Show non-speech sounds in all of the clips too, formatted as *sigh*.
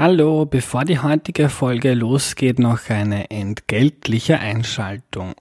Hallo, bevor die heutige Folge losgeht, noch eine entgeltliche Einschaltung.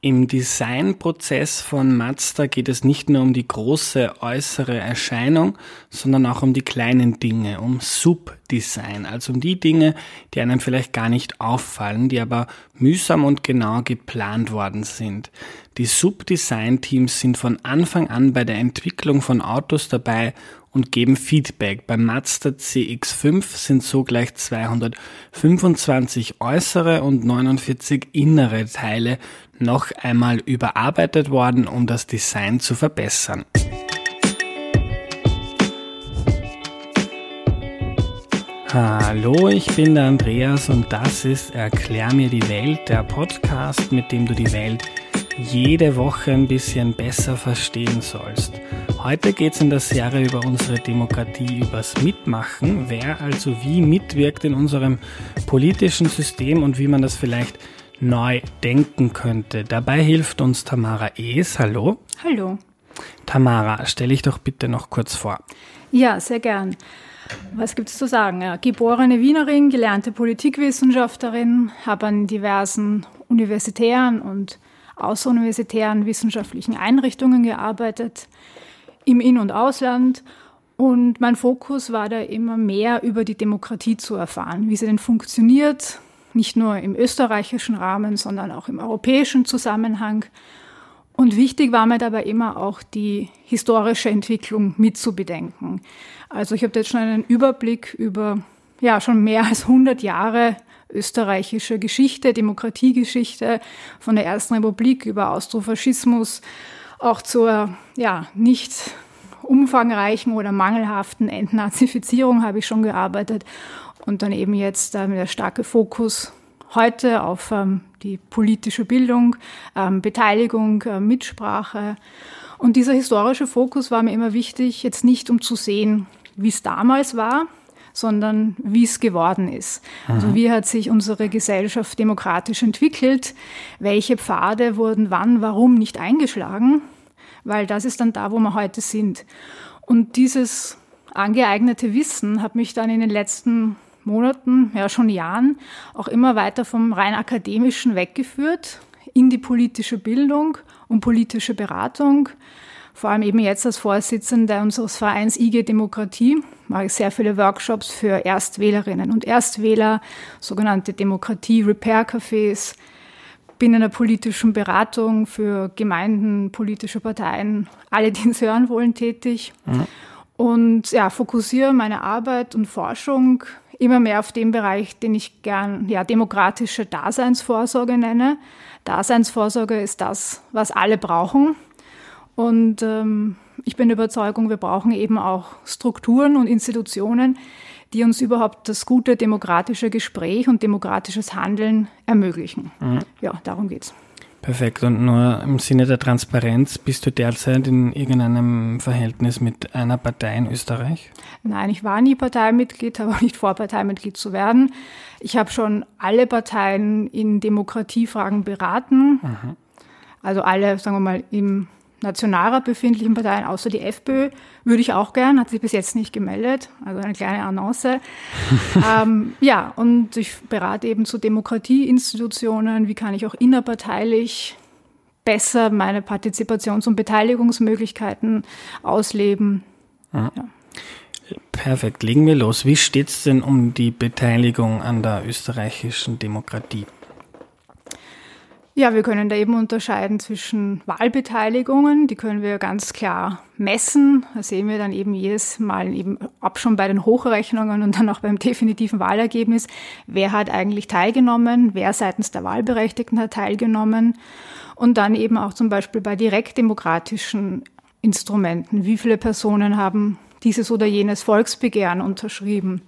Im Designprozess von Mazda geht es nicht nur um die große äußere Erscheinung, sondern auch um die kleinen Dinge, um Subdesign, also um die Dinge, die einem vielleicht gar nicht auffallen, die aber mühsam und genau geplant worden sind. Die Subdesign-Teams sind von Anfang an bei der Entwicklung von Autos dabei und geben Feedback. Beim Mazda CX5 sind so gleich 225 äußere und 49 innere Teile noch einmal überarbeitet worden, um das Design zu verbessern. Hallo, ich bin der Andreas und das ist Erklär mir die Welt, der Podcast, mit dem du die Welt jede Woche ein bisschen besser verstehen sollst. Heute geht es in der Serie über unsere Demokratie, übers Mitmachen, wer also wie mitwirkt in unserem politischen System und wie man das vielleicht neu denken könnte. Dabei hilft uns Tamara Ees. Hallo. Hallo. Tamara, stelle ich doch bitte noch kurz vor. Ja, sehr gern. Was gibt es zu sagen? Ja, geborene Wienerin, gelernte Politikwissenschaftlerin, habe an diversen universitären und außeruniversitären wissenschaftlichen Einrichtungen gearbeitet, im In- und Ausland. Und mein Fokus war da immer mehr über die Demokratie zu erfahren, wie sie denn funktioniert, nicht nur im österreichischen Rahmen, sondern auch im europäischen Zusammenhang. Und wichtig war mir dabei immer auch die historische Entwicklung mitzubedenken. Also ich habe jetzt schon einen Überblick über ja schon mehr als 100 Jahre österreichische Geschichte, Demokratiegeschichte von der Ersten Republik über Austrofaschismus auch zur ja nicht umfangreichen oder mangelhaften Entnazifizierung habe ich schon gearbeitet und dann eben jetzt ähm, der starke Fokus heute auf ähm, die politische Bildung, ähm, Beteiligung, äh, Mitsprache. Und dieser historische Fokus war mir immer wichtig, jetzt nicht um zu sehen, wie es damals war, sondern wie es geworden ist. Aha. Also wie hat sich unsere Gesellschaft demokratisch entwickelt, welche Pfade wurden wann, warum nicht eingeschlagen, weil das ist dann da, wo wir heute sind. Und dieses angeeignete Wissen hat mich dann in den letzten Monaten, ja schon Jahren, auch immer weiter vom rein akademischen weggeführt in die politische Bildung und politische Beratung. Vor allem eben jetzt als Vorsitzende unseres Vereins IG Demokratie mache ich sehr viele Workshops für Erstwählerinnen und Erstwähler, sogenannte Demokratie-Repair-Cafés, bin in der politischen Beratung für Gemeinden, politische Parteien, alle, die es hören wollen, tätig. Mhm. Und ja, fokussiere meine Arbeit und Forschung immer mehr auf den Bereich, den ich gern ja, demokratische Daseinsvorsorge nenne. Daseinsvorsorge ist das, was alle brauchen. Und ähm, ich bin der Überzeugung, wir brauchen eben auch Strukturen und Institutionen, die uns überhaupt das gute demokratische Gespräch und demokratisches Handeln ermöglichen. Mhm. Ja, darum geht's. Perfekt. Und nur im Sinne der Transparenz, bist du derzeit in irgendeinem Verhältnis mit einer Partei in Österreich? Nein, ich war nie Parteimitglied, habe auch *laughs* nicht vor, Parteimitglied zu werden. Ich habe schon alle Parteien in Demokratiefragen beraten. Mhm. Also alle, sagen wir mal, im Nationalrat befindlichen Parteien, außer die FPÖ, würde ich auch gern, hat sich bis jetzt nicht gemeldet, also eine kleine Annonce. *laughs* ähm, ja, und ich berate eben zu Demokratieinstitutionen, wie kann ich auch innerparteilich besser meine Partizipations- und Beteiligungsmöglichkeiten ausleben. Ja. Ja. Perfekt, legen wir los. Wie steht es denn um die Beteiligung an der österreichischen Demokratie? Ja, wir können da eben unterscheiden zwischen Wahlbeteiligungen, die können wir ganz klar messen. Da sehen wir dann eben jedes Mal eben ab schon bei den Hochrechnungen und dann auch beim definitiven Wahlergebnis, wer hat eigentlich teilgenommen, wer seitens der Wahlberechtigten hat teilgenommen und dann eben auch zum Beispiel bei direktdemokratischen Instrumenten, wie viele Personen haben dieses oder jenes Volksbegehren unterschrieben.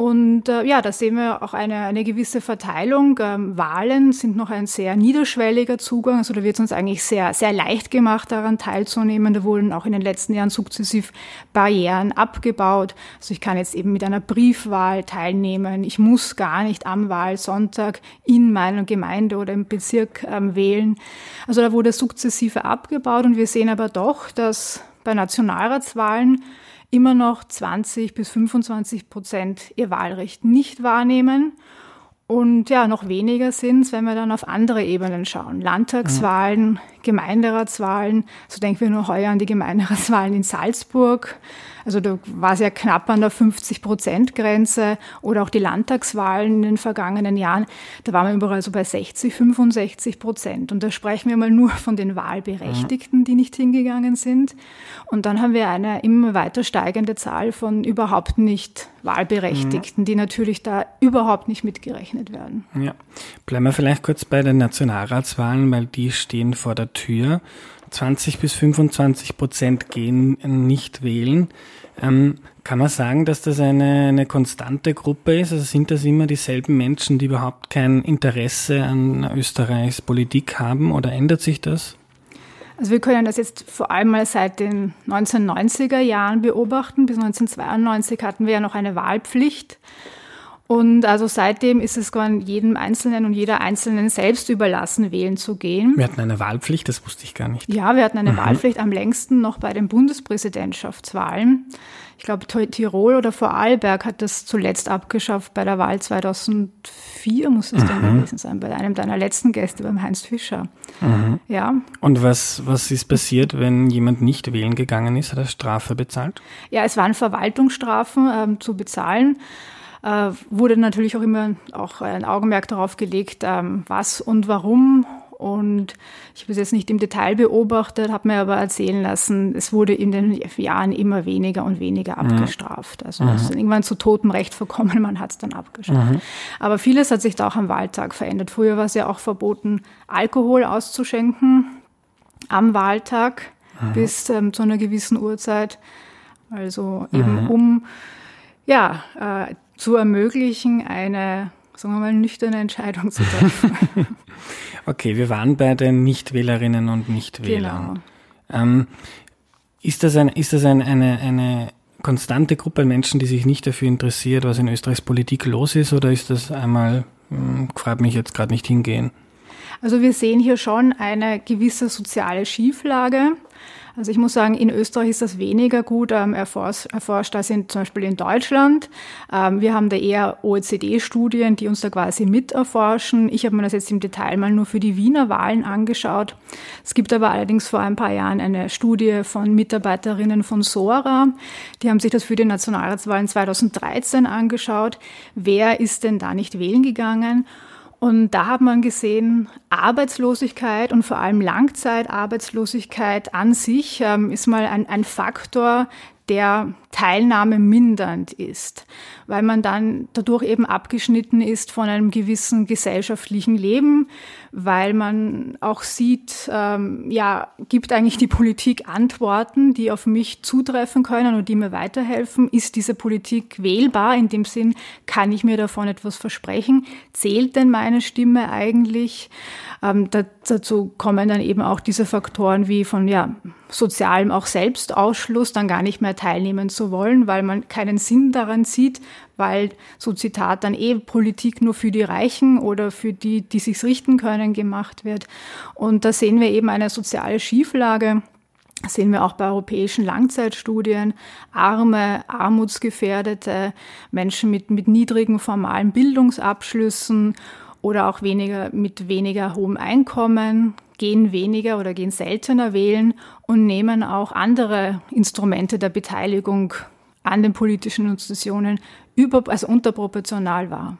Und äh, ja, da sehen wir auch eine, eine gewisse Verteilung. Ähm, Wahlen sind noch ein sehr niederschwelliger Zugang. Also da wird es uns eigentlich sehr, sehr leicht gemacht, daran teilzunehmen. Da wurden auch in den letzten Jahren sukzessiv Barrieren abgebaut. Also ich kann jetzt eben mit einer Briefwahl teilnehmen. Ich muss gar nicht am Wahlsonntag in meiner Gemeinde oder im Bezirk ähm, wählen. Also da wurde sukzessive abgebaut und wir sehen aber doch, dass bei Nationalratswahlen immer noch 20 bis 25 Prozent ihr Wahlrecht nicht wahrnehmen. Und ja, noch weniger sind es, wenn wir dann auf andere Ebenen schauen. Landtagswahlen, Gemeinderatswahlen, so denken wir nur heuer an die Gemeinderatswahlen in Salzburg. Also da war es ja knapp an der 50-Prozent-Grenze oder auch die Landtagswahlen in den vergangenen Jahren. Da waren wir überall so bei 60, 65 Prozent. Und da sprechen wir mal nur von den Wahlberechtigten, die nicht hingegangen sind. Und dann haben wir eine immer weiter steigende Zahl von überhaupt nicht Wahlberechtigten, die natürlich da überhaupt nicht mitgerechnet werden. Ja, bleiben wir vielleicht kurz bei den Nationalratswahlen, weil die stehen vor der Tür. 20 bis 25 Prozent gehen nicht wählen. Ähm, kann man sagen, dass das eine, eine konstante Gruppe ist? Also sind das immer dieselben Menschen, die überhaupt kein Interesse an Österreichs Politik haben oder ändert sich das? Also wir können das jetzt vor allem mal seit den 1990er Jahren beobachten. Bis 1992 hatten wir ja noch eine Wahlpflicht. Und also seitdem ist es jedem Einzelnen und jeder Einzelnen selbst überlassen, wählen zu gehen. Wir hatten eine Wahlpflicht, das wusste ich gar nicht. Ja, wir hatten eine mhm. Wahlpflicht am längsten noch bei den Bundespräsidentschaftswahlen. Ich glaube, Tirol oder Vorarlberg hat das zuletzt abgeschafft bei der Wahl 2004, muss es mhm. dann gewesen sein, bei einem deiner letzten Gäste, beim Heinz Fischer. Mhm. Ja. Und was, was ist passiert, wenn jemand nicht wählen gegangen ist? Hat er Strafe bezahlt? Ja, es waren Verwaltungsstrafen ähm, zu bezahlen äh, wurde natürlich auch immer auch ein Augenmerk darauf gelegt, ähm, was und warum. Und ich habe es jetzt nicht im Detail beobachtet, habe mir aber erzählen lassen, es wurde in den Jahren immer weniger und weniger mhm. abgestraft. Also mhm. es ist irgendwann zu totem Recht verkommen, *laughs* man hat es dann abgestraft. Mhm. Aber vieles hat sich da auch am Wahltag verändert. Früher war es ja auch verboten, Alkohol auszuschenken am Wahltag mhm. bis ähm, zu einer gewissen Uhrzeit. Also eben mhm. um ja, äh, zu ermöglichen, eine, sagen wir mal, nüchterne Entscheidung zu treffen. *laughs* okay, wir waren bei den Nichtwählerinnen und Nichtwählern. Genau. Ähm, ist das, ein, ist das ein, eine, eine konstante Gruppe an Menschen, die sich nicht dafür interessiert, was in Österreichs Politik los ist, oder ist das einmal, hm, fragt mich jetzt gerade nicht hingehen? Also wir sehen hier schon eine gewisse soziale Schieflage. Also ich muss sagen, in Österreich ist das weniger gut ähm, erforscht, erforscht als in, zum Beispiel in Deutschland. Ähm, wir haben da eher OECD-Studien, die uns da quasi mit erforschen. Ich habe mir das jetzt im Detail mal nur für die Wiener Wahlen angeschaut. Es gibt aber allerdings vor ein paar Jahren eine Studie von Mitarbeiterinnen von Sora. Die haben sich das für die Nationalratswahlen 2013 angeschaut. Wer ist denn da nicht wählen gegangen? Und da hat man gesehen, Arbeitslosigkeit und vor allem Langzeitarbeitslosigkeit an sich ähm, ist mal ein, ein Faktor, der Teilnahme mindernd ist, weil man dann dadurch eben abgeschnitten ist von einem gewissen gesellschaftlichen Leben, weil man auch sieht, ähm, ja, gibt eigentlich die Politik Antworten, die auf mich zutreffen können und die mir weiterhelfen? Ist diese Politik wählbar? In dem Sinn, kann ich mir davon etwas versprechen? Zählt denn meine Stimme eigentlich? Ähm, dazu kommen dann eben auch diese Faktoren wie von ja, sozialem auch Selbstausschluss, dann gar nicht mehr teilnehmen zu wollen, weil man keinen Sinn daran sieht, weil so Zitat dann eh Politik nur für die Reichen oder für die, die sich's richten können, gemacht wird. Und da sehen wir eben eine soziale Schieflage. Das sehen wir auch bei europäischen Langzeitstudien. Arme, armutsgefährdete Menschen mit, mit niedrigen formalen Bildungsabschlüssen oder auch weniger mit weniger hohem Einkommen gehen weniger oder gehen seltener wählen und nehmen auch andere Instrumente der Beteiligung an den politischen Institutionen über, also unterproportional wahr.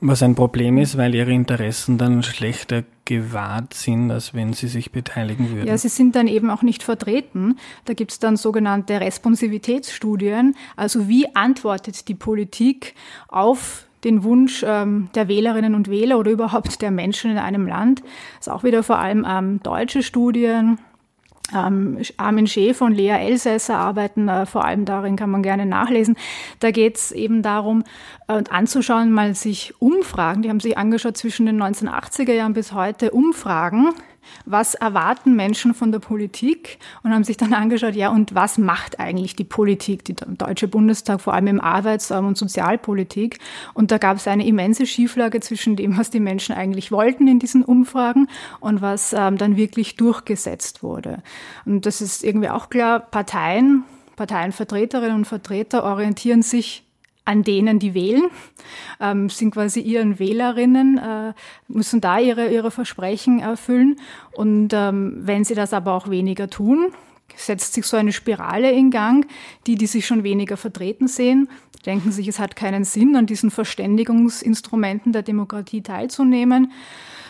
Was ein Problem ist, weil ihre Interessen dann schlechter gewahrt sind, als wenn sie sich beteiligen würden. Ja, sie sind dann eben auch nicht vertreten. Da gibt es dann sogenannte Responsivitätsstudien. Also wie antwortet die Politik auf den Wunsch ähm, der Wählerinnen und Wähler oder überhaupt der Menschen in einem Land. Das ist auch wieder vor allem ähm, deutsche Studien. Ähm, Armin Schäfer und Lea Elsässer arbeiten äh, vor allem darin, kann man gerne nachlesen. Da geht es eben darum, äh, anzuschauen, mal sich Umfragen, die haben sich angeschaut zwischen den 1980er Jahren bis heute, Umfragen was erwarten Menschen von der Politik und haben sich dann angeschaut, ja, und was macht eigentlich die Politik, die Deutsche Bundestag, vor allem im Arbeits- und Sozialpolitik. Und da gab es eine immense Schieflage zwischen dem, was die Menschen eigentlich wollten in diesen Umfragen und was ähm, dann wirklich durchgesetzt wurde. Und das ist irgendwie auch klar, Parteien Parteienvertreterinnen und Vertreter orientieren sich an denen, die wählen, ähm, sind quasi ihren Wählerinnen, äh, müssen da ihre, ihre Versprechen erfüllen. Und ähm, wenn sie das aber auch weniger tun, setzt sich so eine Spirale in Gang. Die, die sich schon weniger vertreten sehen, denken sich, es hat keinen Sinn, an diesen Verständigungsinstrumenten der Demokratie teilzunehmen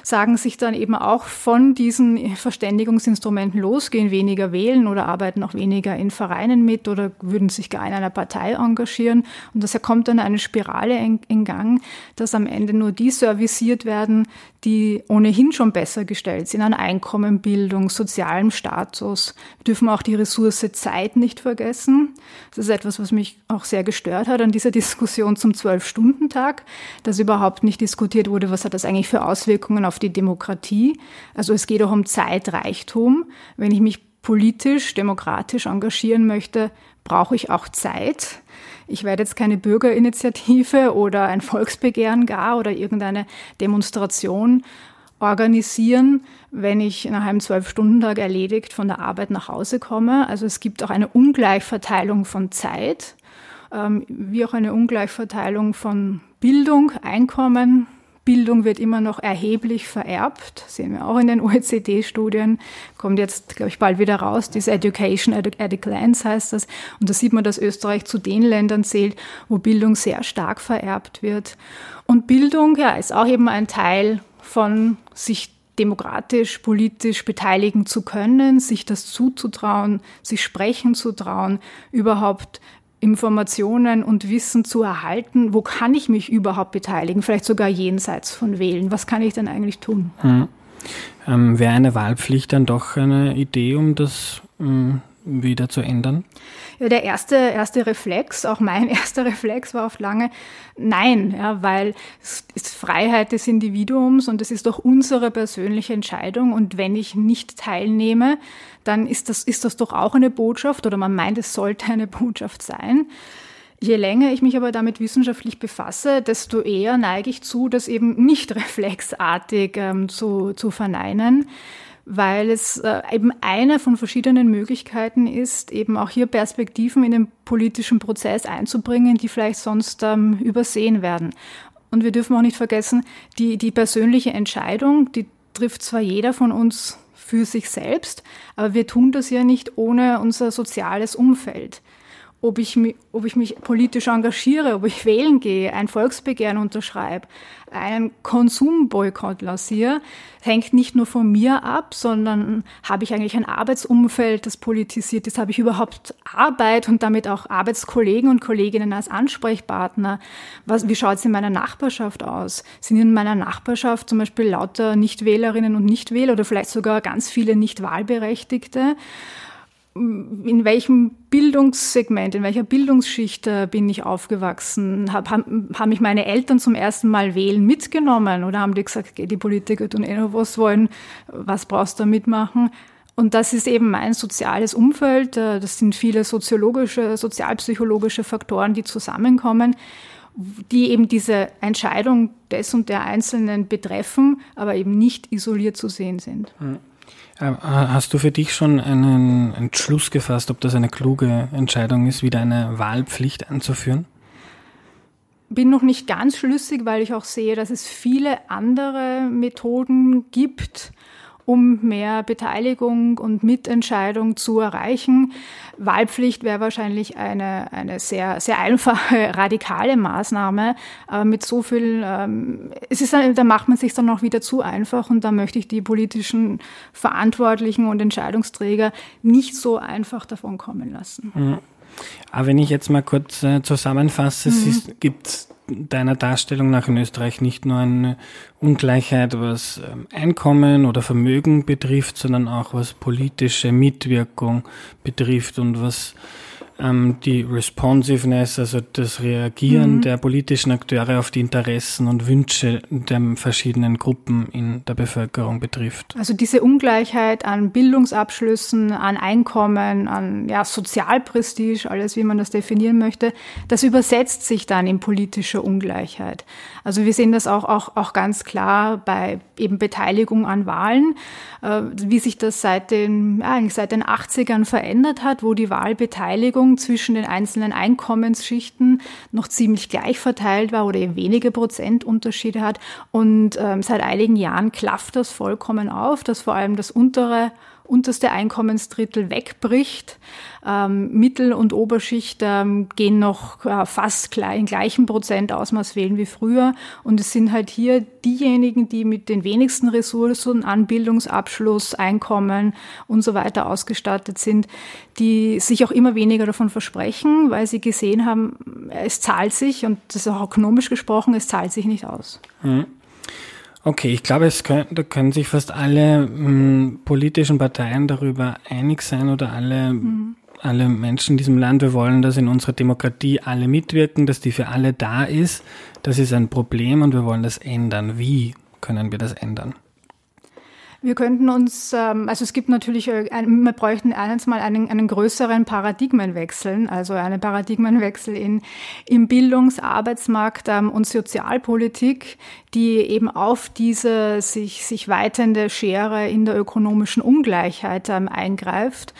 sagen sich dann eben auch von diesen Verständigungsinstrumenten losgehen, weniger wählen oder arbeiten auch weniger in Vereinen mit oder würden sich gar in einer Partei engagieren. Und das kommt dann eine Spirale in, in Gang, dass am Ende nur die serviciert werden, die ohnehin schon besser gestellt sind an Einkommen, Bildung, sozialem Status. Wir dürfen auch die Ressource Zeit nicht vergessen. Das ist etwas, was mich auch sehr gestört hat an dieser Diskussion zum Zwölf-Stunden-Tag, dass überhaupt nicht diskutiert wurde, was hat das eigentlich für Auswirkungen auf die Demokratie. Also es geht auch um Zeitreichtum. Wenn ich mich politisch, demokratisch engagieren möchte, brauche ich auch Zeit. Ich werde jetzt keine Bürgerinitiative *laughs* oder ein Volksbegehren gar oder irgendeine Demonstration organisieren, wenn ich nach einem Zwölf-Stunden-Tag erledigt von der Arbeit nach Hause komme. Also es gibt auch eine Ungleichverteilung von Zeit, ähm, wie auch eine Ungleichverteilung von Bildung, Einkommen, Bildung wird immer noch erheblich vererbt, sehen wir auch in den *laughs* OECD-Studien, kommt jetzt, glaube ich, bald wieder raus, diese Education at a Glance heißt das. Und da sieht man, dass Österreich zu den Ländern zählt, wo Bildung sehr stark vererbt wird. Und Bildung, ja, ist auch eben ein Teil von sich demokratisch, politisch beteiligen zu können, sich das zuzutrauen, sich sprechen zu trauen, überhaupt Informationen und Wissen zu erhalten, wo kann ich mich überhaupt beteiligen, vielleicht sogar jenseits von Wählen. Was kann ich denn eigentlich tun? Hm. Ähm, Wäre eine Wahlpflicht dann doch eine Idee, um das ähm, wieder zu ändern? Ja, der erste, erste Reflex, auch mein *laughs* erster Reflex war oft lange Nein, ja, weil es ist Freiheit des Individuums und es ist doch unsere persönliche Entscheidung. Und wenn ich nicht teilnehme, dann ist das, ist das doch auch eine Botschaft oder man meint, es sollte eine Botschaft sein. Je länger ich mich aber damit wissenschaftlich befasse, desto eher neige ich zu, das eben nicht *laughs* reflexartig ähm, zu, zu verneinen weil es äh, eben eine von verschiedenen Möglichkeiten ist, eben auch hier Perspektiven in den politischen Prozess einzubringen, die vielleicht sonst ähm, übersehen werden. Und wir dürfen auch nicht vergessen, die, die persönliche Entscheidung, die trifft zwar jeder von uns für sich selbst, aber wir tun das ja nicht ohne unser soziales Umfeld ob ich, mich, ob ich mich politisch engagiere, ob ich wählen gehe, ein Volksbegehren unterschreibe, einen Konsumboykott lanciere, hängt nicht nur von mir ab, sondern habe ich eigentlich ein Arbeitsumfeld, das politisiert ist, habe ich überhaupt Arbeit und damit auch Arbeitskollegen und Kolleginnen als Ansprechpartner. Was, wie schaut es in meiner Nachbarschaft aus? Sind in meiner Nachbarschaft zum Beispiel lauter Nichtwählerinnen und Nichtwähler oder vielleicht sogar ganz viele Nichtwahlberechtigte? In welchem Bildungssegment, in welcher Bildungsschicht äh, bin ich aufgewachsen? Hab, haben, haben mich meine Eltern zum ersten Mal wählen mitgenommen oder haben die gesagt, die Politiker tun eh noch was wollen, was brauchst du da mitmachen? Und das ist eben mein soziales Umfeld. Äh, das sind viele soziologische, sozialpsychologische Faktoren, die zusammenkommen, die eben diese Entscheidung des und der Einzelnen betreffen, aber eben nicht isoliert zu sehen sind. Mhm. Ähm, hast du für dich schon einen Entschluss gefasst, ob das eine kluge Entscheidung ist, wieder eine Wahlpflicht einzuführen? Bin noch nicht ganz schlüssig, weil ich auch sehe, dass es viele andere Methoden gibt, um mehr Beteiligung und Mitentscheidung zu erreichen. Wahlpflicht wäre wahrscheinlich eine, eine sehr, sehr einfache, *laughs* radikale Maßnahme. Aber mit so viel, ähm, es ist, da macht man sich dann auch wieder zu einfach und da möchte ich die politischen Verantwortlichen und Entscheidungsträger nicht so einfach davon kommen lassen. Mhm. Aber wenn ich jetzt mal kurz äh, zusammenfasse, mhm. es gibt deiner Darstellung nach in Österreich nicht nur eine Ungleichheit, was ähm, Einkommen oder Vermögen betrifft, sondern auch was politische Mitwirkung betrifft und was ähm, die Responsiveness, also das Reagieren mhm. der politischen Akteure auf die Interessen und Wünsche der verschiedenen Gruppen in der Bevölkerung betrifft. Also diese Ungleichheit an Bildungsabschlüssen, an Einkommen, an ja, Sozialprestige, alles wie man das definieren möchte, das übersetzt sich dann in politische Ungleichheit. Also wir sehen das auch, auch, auch ganz klar bei eben Beteiligung an Wahlen, äh, wie sich das seit den, ja, eigentlich seit den 80ern verändert hat, wo die Wahlbeteiligung Verteilung zwischen den einzelnen Einkommensschichten noch ziemlich gleich verteilt war oder eben wenige Prozentunterschiede hat. Und ähm, seit einigen Jahren klafft das vollkommen auf, dass vor allem das untere unterste Einkommensdrittel wegbricht. Ähm, Mittel- und Oberschicht ähm, gehen noch äh, fast gleich, in gleichem Prozentausmaß wählen wie früher. Und es sind halt hier diejenigen, die mit den wenigsten Ressourcen an Bildungsabschluss, Einkommen und so weiter ausgestattet sind, die sich auch immer weniger davon versprechen, weil sie gesehen haben, es zahlt sich, und das ist auch ökonomisch gesprochen, es zahlt sich nicht aus. Mhm. Okay, ich glaube, es können, da können sich fast alle m, politischen Parteien darüber einig sein oder alle, mhm. alle Menschen in diesem Land. Wir wollen, dass in unserer Demokratie alle mitwirken, dass die für alle da ist. Das ist ein Problem und wir wollen das ändern. Wie können wir das ändern? Wir könnten uns, ähm, also es gibt natürlich, äh, wir bräuchten eines mal einen, einen größeren Paradigmenwechsel, also einen Paradigmenwechsel in, im Bildungs-, Arbeitsmarkt ähm, und Sozialpolitik, die eben auf diese sich, sich weitende Schere in der ökonomischen Ungleichheit ähm, eingreift.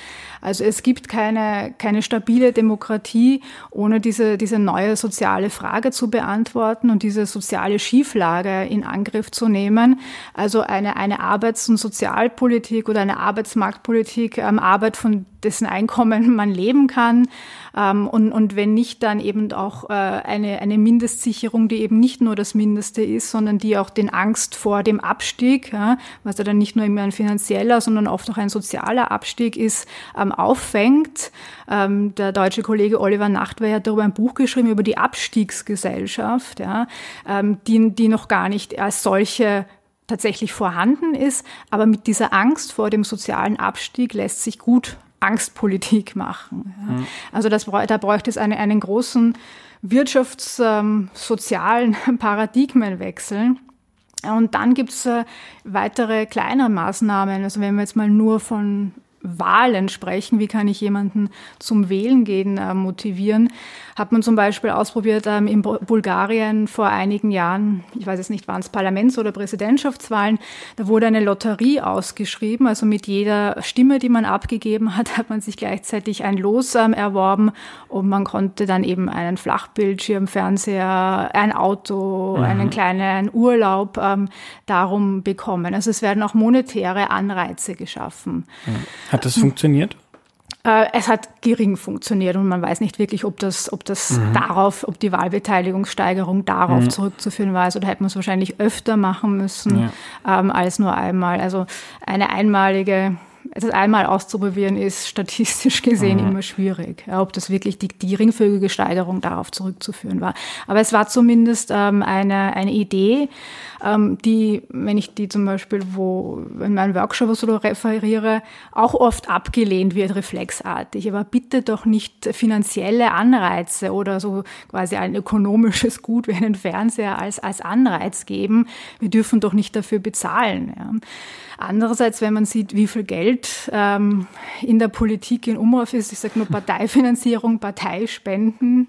Also es gibt keine, keine stabile Demokratie, ohne diese, diese neue soziale Frage zu beantworten und diese soziale Schieflage in Angriff zu nehmen. Also eine, eine Arbeits- und Sozialpolitik oder eine Arbeitsmarktpolitik, ähm, Arbeit, von dessen Einkommen man leben kann. Ähm, und, und wenn nicht, dann eben auch äh, eine, eine Mindestsicherung, die eben nicht nur das Mindeste ist, sondern die auch den Angst vor dem Abstieg, ja, was ja dann nicht nur immer ein finanzieller, sondern oft auch ein sozialer Abstieg ist, ähm, auffängt. Ähm, der deutsche Kollege Oliver Nachtwey hat darüber ein Buch geschrieben, über die Abstiegsgesellschaft, ja, ähm, die, die noch gar nicht als solche tatsächlich vorhanden ist, aber mit dieser Angst vor dem sozialen Abstieg lässt sich gut Angstpolitik machen. Ja. Mhm. Also das, da bräuchte es eine, einen großen wirtschaftssozialen ähm, *laughs* Paradigmenwechsel. Und dann gibt es äh, weitere kleinere Maßnahmen. Also wenn wir jetzt mal nur von Wahlen sprechen, wie kann ich jemanden zum Wählen gehen äh, motivieren, hat man zum Beispiel ausprobiert ähm, in Bulgarien vor einigen Jahren, ich weiß jetzt nicht, waren es Parlaments- oder Präsidentschaftswahlen, da wurde eine Lotterie ausgeschrieben, also mit jeder Stimme, die man abgegeben hat, hat man sich gleichzeitig ein Los ähm, erworben und man konnte dann eben einen Flachbildschirm, Fernseher, ein Auto, mhm. einen kleinen Urlaub ähm, darum bekommen. Also es werden auch monetäre Anreize geschaffen. Hat das funktioniert? Äh, es hat gering funktioniert und man weiß nicht wirklich, ob das, ob das mhm. darauf, ob die Wahlbeteiligungssteigerung darauf mhm. zurückzuführen war. Also da hätte man es wahrscheinlich öfter machen müssen ja. ähm, als nur einmal. Also eine einmalige das einmal auszuprobieren ist statistisch gesehen mhm. immer schwierig, ob das wirklich die, die geringfügige Steigerung darauf zurückzuführen war. Aber es war zumindest ähm, eine, eine Idee, ähm, die, wenn ich die zum Beispiel wo in meinem Workshop so referiere, auch oft abgelehnt wird, reflexartig. Aber bitte doch nicht finanzielle Anreize oder so quasi ein ökonomisches Gut wie einen Fernseher als, als Anreiz geben. Wir dürfen doch nicht dafür bezahlen. Ja. Andererseits, wenn man sieht, wie viel Geld ähm, in der Politik in Umlauf ist, ich sage nur Parteifinanzierung, Parteispenden,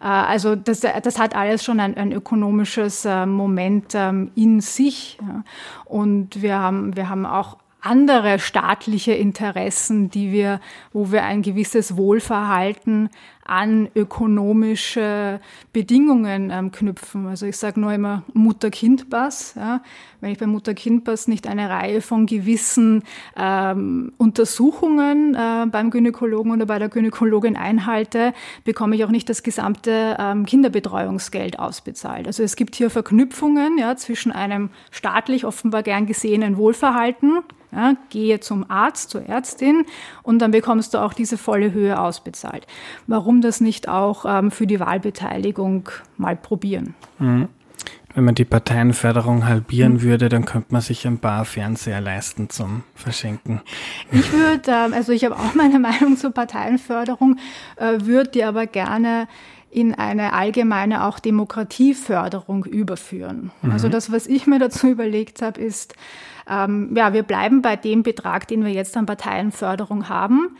äh, also das, das hat alles schon ein, ein ökonomisches äh, Moment ähm, in sich. Ja. Und wir haben, wir haben auch andere staatliche Interessen, die wir, wo wir ein gewisses Wohlverhalten an ökonomische Bedingungen ähm, knüpfen. Also ich sage nur immer Mutter-Kind-Pass. Ja. Wenn ich beim Mutter-Kind-Pass nicht eine Reihe von gewissen ähm, Untersuchungen äh, beim Gynäkologen oder bei der Gynäkologin einhalte, bekomme ich auch nicht das gesamte ähm, Kinderbetreuungsgeld ausbezahlt. Also es gibt hier Verknüpfungen ja, zwischen einem staatlich offenbar gern gesehenen Wohlverhalten, ja, gehe zum Arzt, zur Ärztin und dann bekommst du auch diese volle Höhe ausbezahlt. Warum das nicht auch ähm, für die Wahlbeteiligung mal probieren? Mhm. Wenn man die Parteienförderung halbieren mhm. würde, dann könnte man sich ein paar Fernseher leisten zum Verschenken. Ich würde, ähm, also ich habe auch meine *laughs* Meinung zur Parteienförderung, äh, würde die aber gerne in eine allgemeine auch Demokratieförderung überführen. Mhm. Also das, was ich mir dazu überlegt habe, ist, ähm, ja, wir bleiben bei dem Betrag, den wir jetzt an Parteienförderung haben.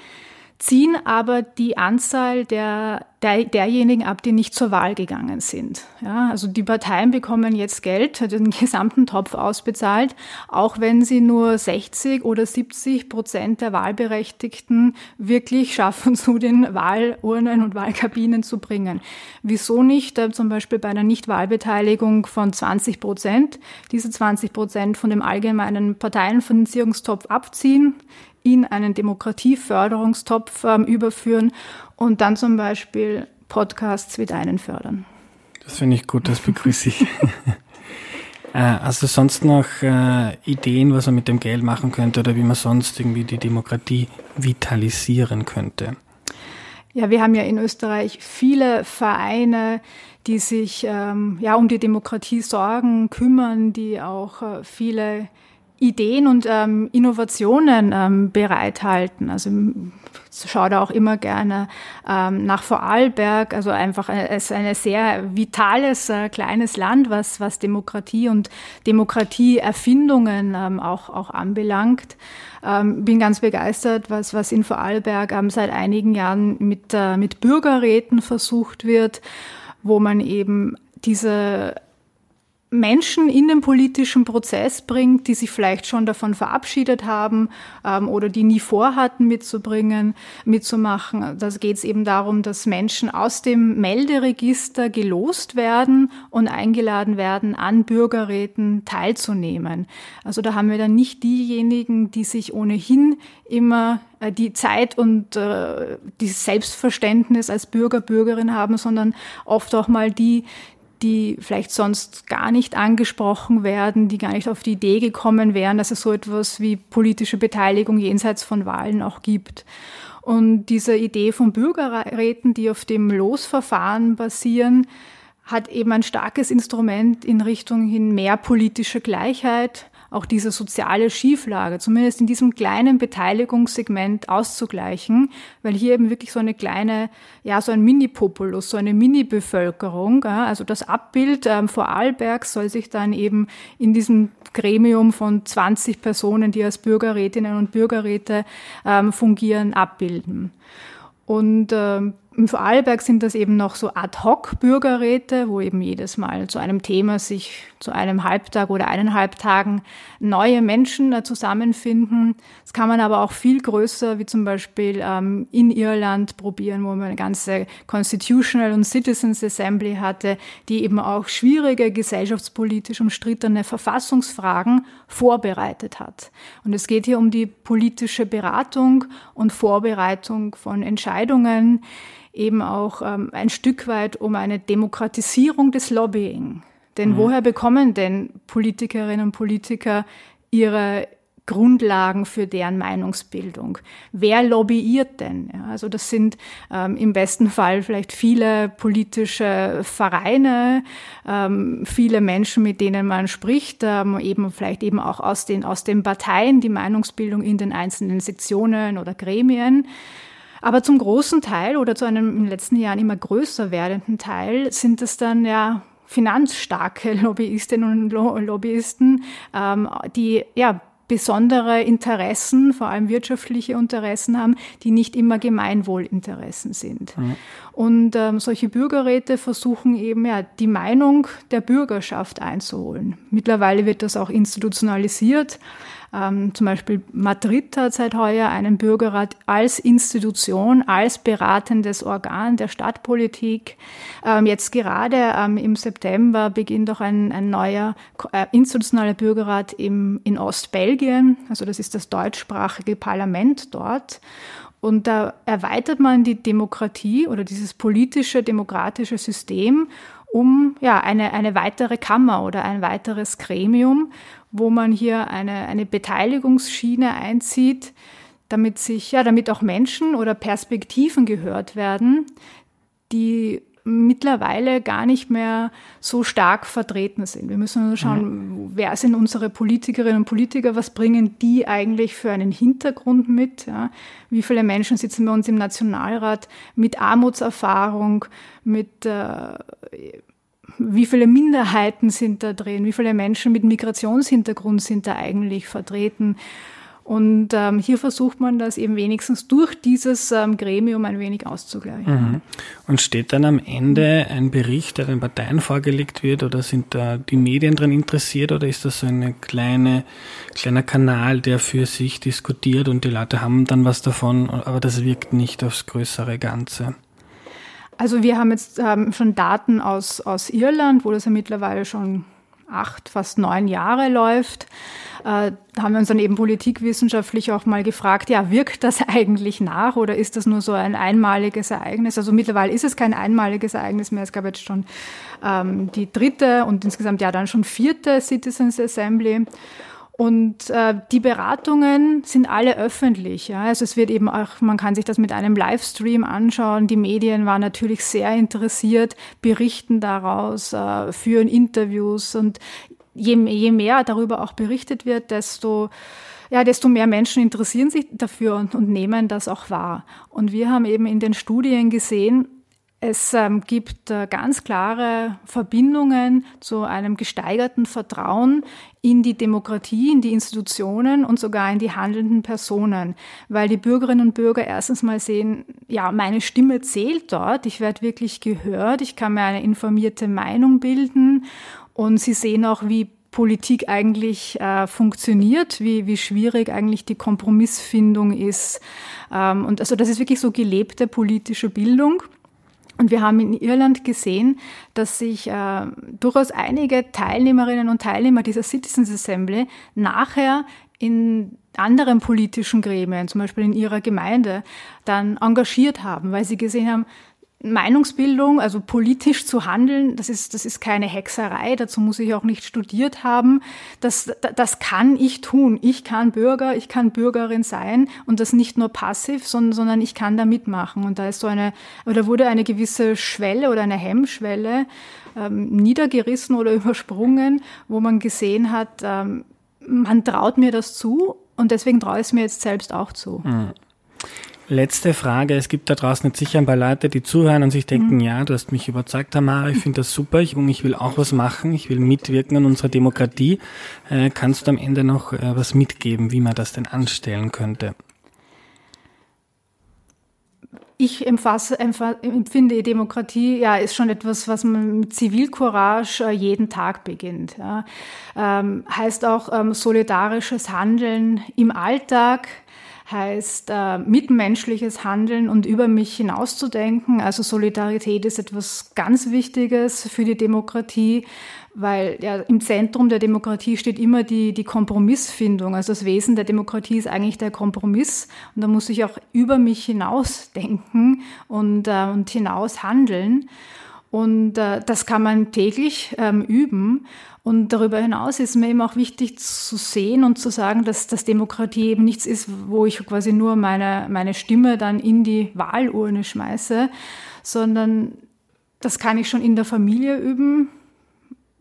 Ziehen aber die Anzahl der, der, derjenigen ab, die nicht zur Wahl gegangen sind. Ja, also die Parteien bekommen jetzt Geld, den gesamten Topf ausbezahlt, auch wenn sie nur 60 oder 70 Prozent der Wahlberechtigten wirklich schaffen, zu den Wahlurnen und Wahlkabinen zu bringen. Wieso nicht äh, zum Beispiel bei einer Nichtwahlbeteiligung von 20 Prozent diese 20 Prozent von dem allgemeinen Parteienfinanzierungstopf abziehen? In einen Demokratieförderungstopf ähm, überführen und dann zum Beispiel Podcasts wie deinen fördern. Das finde ich gut, das begrüße ich. *laughs* äh, hast du sonst noch äh, Ideen, was man mit dem Geld machen könnte oder wie man sonst irgendwie die Demokratie vitalisieren könnte? Ja, wir haben ja in Österreich viele Vereine, die sich ähm, ja um die Demokratie sorgen, kümmern, die auch äh, viele Ideen und ähm, Innovationen ähm, bereithalten. Also da auch immer gerne ähm, nach Vorarlberg, also einfach äh, es ist ein sehr vitales äh, kleines Land, was, was Demokratie und Demokratieerfindungen ähm, auch, auch anbelangt. Ähm, bin ganz begeistert, was, was in Vorarlberg ähm, seit einigen Jahren mit, äh, mit Bürgerräten versucht wird, wo man eben diese Menschen in den politischen Prozess bringt, die sich vielleicht schon davon verabschiedet haben ähm, oder die nie vorhatten mitzubringen, mitzumachen. Da geht es eben darum, dass Menschen aus dem Melderegister gelost werden und eingeladen werden, an Bürgerräten teilzunehmen. Also da haben wir dann nicht diejenigen, die sich ohnehin immer äh, die Zeit und äh, die Selbstverständnis als Bürger, Bürgerin haben, sondern oft auch mal die, die vielleicht sonst gar nicht angesprochen werden, die gar nicht auf die Idee gekommen wären, dass es so etwas wie politische Beteiligung jenseits von Wahlen auch gibt. Und diese Idee von Bürgerräten, die auf dem Losverfahren basieren, hat eben ein starkes Instrument in Richtung hin mehr politische Gleichheit, auch diese soziale Schieflage, zumindest in diesem kleinen Beteiligungssegment auszugleichen, weil hier eben wirklich so eine kleine, ja, so ein Mini-Populus, so eine Mini-Bevölkerung, ja, also das Abbild ähm, Vorarlberg soll sich dann eben in diesem Gremium von 20 Personen, die als Bürgerrätinnen und Bürgerräte ähm, fungieren, abbilden. Und ähm, im Vorarlberg sind das eben noch so Ad-Hoc-Bürgerräte, wo eben jedes Mal zu einem Thema sich zu einem Halbtag oder eineinhalb Tagen neue Menschen zusammenfinden. Das kann man aber auch viel größer, wie zum Beispiel ähm, in Irland probieren, wo man eine ganze Constitutional und Citizens Assembly hatte, die eben auch schwierige gesellschaftspolitisch umstrittene Verfassungsfragen vorbereitet hat. Und es geht hier um die politische Beratung und Vorbereitung von Entscheidungen, eben auch ähm, ein Stück weit um eine Demokratisierung des Lobbying. Denn mhm. woher bekommen denn Politikerinnen und Politiker ihre Grundlagen für deren Meinungsbildung. Wer lobbyiert denn? Ja, also das sind ähm, im besten Fall vielleicht viele politische Vereine, ähm, viele Menschen, mit denen man spricht, ähm, eben vielleicht eben auch aus den, aus den Parteien, die Meinungsbildung in den einzelnen Sektionen oder Gremien. Aber zum großen Teil oder zu einem in den letzten Jahren immer größer werdenden Teil sind es dann ja finanzstarke *laughs* Lobbyistinnen und Lobbyisten, ähm, die ja besondere Interessen, vor allem wirtschaftliche Interessen haben, die nicht immer Gemeinwohlinteressen sind. Mhm. Und ähm, solche Bürgerräte versuchen eben ja die Meinung der Bürgerschaft einzuholen. Mittlerweile wird das auch institutionalisiert. Ähm, zum Beispiel Madrid hat seit heuer einen Bürgerrat als Institution, als beratendes Organ der Stadtpolitik. Ähm, jetzt gerade ähm, im September beginnt auch ein, ein neuer äh, institutioneller Bürgerrat im, in Ostbelgien. Also das ist das deutschsprachige Parlament dort. Und da erweitert man die Demokratie oder dieses politische, demokratische System um ja, eine, eine weitere Kammer oder ein weiteres Gremium, wo man hier eine, eine Beteiligungsschiene einzieht, damit sich, ja, damit auch Menschen oder Perspektiven gehört werden, die mittlerweile gar nicht mehr so stark vertreten sind. Wir müssen nur schauen, wer sind unsere Politikerinnen und Politiker, was bringen die eigentlich für einen Hintergrund mit? Ja? Wie viele Menschen sitzen bei uns im Nationalrat mit Armutserfahrung, mit äh, wie viele Minderheiten sind da drin, wie viele Menschen mit Migrationshintergrund sind da eigentlich vertreten. Und ähm, hier versucht man das eben wenigstens durch dieses ähm, Gremium ein wenig auszugleichen. Mhm. Und steht dann am Ende ein Bericht, der den Parteien vorgelegt wird, oder sind da die Medien dran interessiert, oder ist das so ein kleine, kleiner Kanal, der für sich diskutiert und die Leute haben dann was davon, aber das wirkt nicht aufs größere Ganze? Also wir haben jetzt ähm, schon Daten aus, aus Irland, wo das ja mittlerweile schon acht, fast neun Jahre läuft. Äh, da haben wir uns dann eben politikwissenschaftlich auch mal gefragt, ja, wirkt das *laughs* eigentlich nach oder ist das nur so ein einmaliges Ereignis? Also mittlerweile ist es kein einmaliges Ereignis mehr. Es gab jetzt schon ähm, die dritte und insgesamt ja dann schon vierte Citizens Assembly. Und äh, die Beratungen sind alle öffentlich. Ja? Also es wird eben auch, man kann sich das mit einem Livestream anschauen. Die Medien waren natürlich sehr interessiert, berichten daraus, äh, führen Interviews und je, je mehr darüber auch berichtet wird, desto ja, desto mehr Menschen interessieren sich dafür und, und nehmen das auch wahr. Und wir haben eben in den Studien gesehen, es ähm, gibt äh, ganz klare Verbindungen zu einem gesteigerten Vertrauen in die Demokratie, in die Institutionen und sogar in die handelnden Personen, weil die Bürgerinnen und Bürger erstens mal sehen, ja, meine Stimme zählt dort, ich werde wirklich gehört, ich kann mir eine informierte Meinung bilden und sie sehen auch, wie Politik eigentlich äh, funktioniert, wie, wie schwierig eigentlich die Kompromissfindung ist. Ähm, und also das ist wirklich so gelebte politische Bildung. Und wir haben in Irland gesehen, dass sich äh, durchaus einige Teilnehmerinnen und Teilnehmer dieser Citizens Assembly nachher in anderen politischen Gremien, zum Beispiel in ihrer Gemeinde, dann engagiert haben, weil sie gesehen haben, Meinungsbildung, also politisch zu handeln, das ist, das ist keine Hexerei, dazu muss ich auch nicht studiert haben. Das, das kann ich tun. Ich kann Bürger, ich kann Bürgerin sein und das nicht nur passiv, sondern, sondern ich kann da mitmachen. Und da ist so eine, oder wurde eine gewisse Schwelle oder eine Hemmschwelle ähm, niedergerissen oder *laughs* übersprungen, wo man gesehen hat, ähm, man traut mir das zu und deswegen traue ich es mir jetzt selbst auch zu. Mhm. Letzte Frage. Es gibt da draußen jetzt sicher ein paar Leute, die zuhören und sich denken, mhm. ja, du hast mich überzeugt, Tamara, ich finde das super, ich, ich, will auch was machen, ich will mitwirken an unserer Demokratie. Äh, kannst du am Ende noch äh, was mitgeben, wie man das denn anstellen könnte? Ich empfasse, empfinde Demokratie, ja, ist schon etwas, was man mit Zivilcourage äh, jeden Tag beginnt. Ja. Ähm, heißt auch ähm, solidarisches Handeln im Alltag, heißt äh, mitmenschliches Handeln und über mich hinauszudenken. Also Solidarität ist etwas ganz Wichtiges für die Demokratie, weil ja, im Zentrum der Demokratie steht immer die, die Kompromissfindung. Also das Wesen der Demokratie ist eigentlich der Kompromiss und da muss ich auch über mich hinausdenken und, äh, und hinaus handeln. Und äh, das kann man täglich ähm, üben. Und darüber hinaus ist mir eben auch wichtig zu sehen und zu sagen, dass, dass Demokratie eben nichts ist, wo ich quasi nur meine, meine Stimme dann in die Wahlurne schmeiße, sondern das kann ich schon in der Familie üben,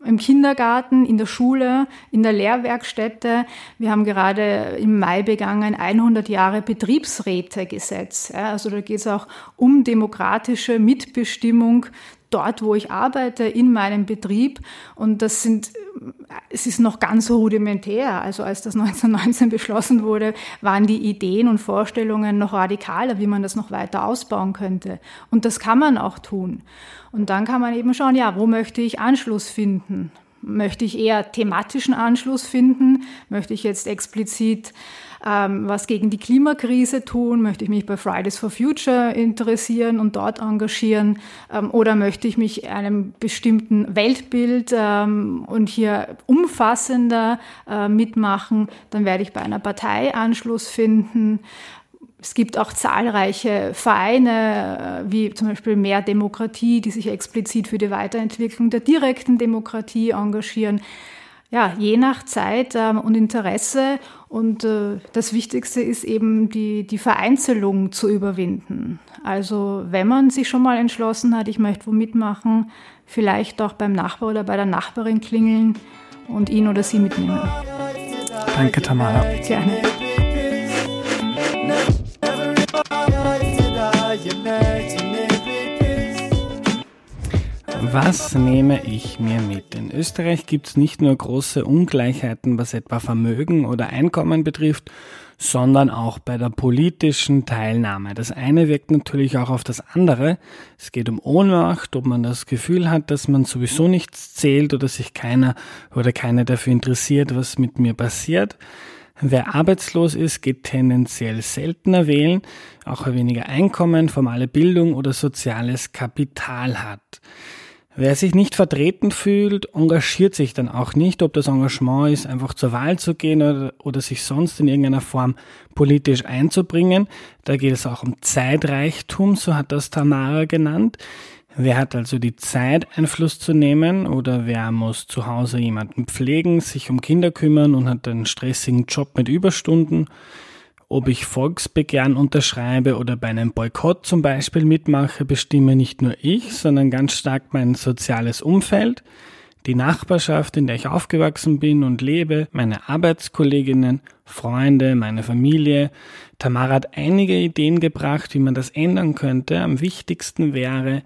im Kindergarten, in der Schule, in der Lehrwerkstätte. Wir haben gerade im Mai begangen 100 Jahre Betriebsrätegesetz. also da geht es auch um demokratische Mitbestimmung dort, wo ich arbeite, in meinem Betrieb. Und das sind, es ist noch ganz rudimentär. Also als das *laughs* 1919 beschlossen wurde, waren die Ideen und Vorstellungen noch radikaler, wie man das noch weiter ausbauen könnte. Und das kann man auch tun. Und dann kann man eben schauen, ja, wo möchte ich Anschluss finden? Möchte ich eher thematischen Anschluss finden? Möchte ich jetzt explizit ähm, was gegen die Klimakrise tun? Möchte ich mich bei Fridays for Future interessieren und dort engagieren? Ähm, oder möchte ich mich einem bestimmten Weltbild ähm, und hier umfassender äh, mitmachen? Dann werde ich bei einer Partei Anschluss finden. Es gibt auch zahlreiche Vereine, äh, wie zum Beispiel Mehr Demokratie, die sich explizit für die Weiterentwicklung der direkten Demokratie engagieren ja, je nach Zeit ähm, und Interesse. Und äh, das Wichtigste ist eben die, die Vereinzelung zu überwinden. Also wenn man sich schon mal entschlossen hat, ich möchte wo mitmachen, vielleicht auch beim Nachbar oder bei der Nachbarin klingeln und ihn oder sie mitnehmen. Danke, Tamara. Gerne. Was nehme ich mir mit? In Österreich gibt es nicht nur große Ungleichheiten, was etwa Vermögen oder Einkommen betrifft, sondern auch bei der politischen Teilnahme. Das eine wirkt natürlich auch auf das andere. Es geht um Ohnmacht, ob man das Gefühl hat, dass man sowieso nichts zählt oder sich keiner oder keine dafür interessiert, was mit mir passiert. Wer arbeitslos ist, geht tendenziell seltener wählen, auch weniger Einkommen, formale Bildung oder soziales Kapital hat. Wer sich nicht vertreten fühlt, engagiert sich dann auch nicht, ob das Engagement ist, einfach zur Wahl zu gehen oder, oder, sich sonst in irgendeiner Form politisch einzubringen. Da geht es auch um Zeitreichtum, so hat das Tamara genannt. Wer hat also die Zeit, Einfluss zu nehmen oder wer muss zu Hause jemanden pflegen, sich um Kinder kümmern und hat einen stressigen Job mit Überstunden? Ob ich Volksbegehren unterschreibe oder bei einem Boykott zum Beispiel mitmache, bestimme nicht nur ich, sondern ganz stark mein soziales Umfeld, die Nachbarschaft, in der ich aufgewachsen bin und lebe, meine Arbeitskolleginnen, Freunde, meine Familie. Tamara hat einige Ideen gebracht, wie man das ändern könnte. Am wichtigsten wäre,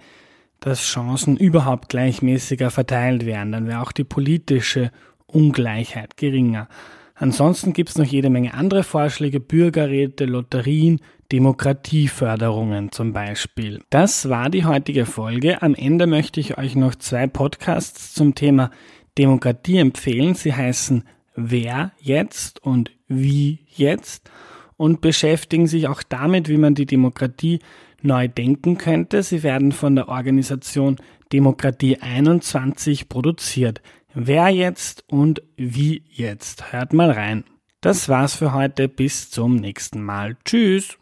dass Chancen überhaupt gleichmäßiger verteilt werden, dann wäre auch die politische Ungleichheit geringer. Ansonsten gibt es noch jede Menge andere Vorschläge, Bürgerräte, Lotterien, Demokratieförderungen zum Beispiel. Das war die heutige Folge. Am Ende möchte ich euch noch zwei Podcasts zum Thema Demokratie empfehlen. Sie heißen Wer jetzt und Wie jetzt und beschäftigen sich auch damit, wie man die Demokratie neu denken könnte. Sie werden von der Organisation Demokratie 21 produziert. Wer jetzt und wie jetzt? Hört mal rein. Das war's für heute. Bis zum nächsten Mal. Tschüss.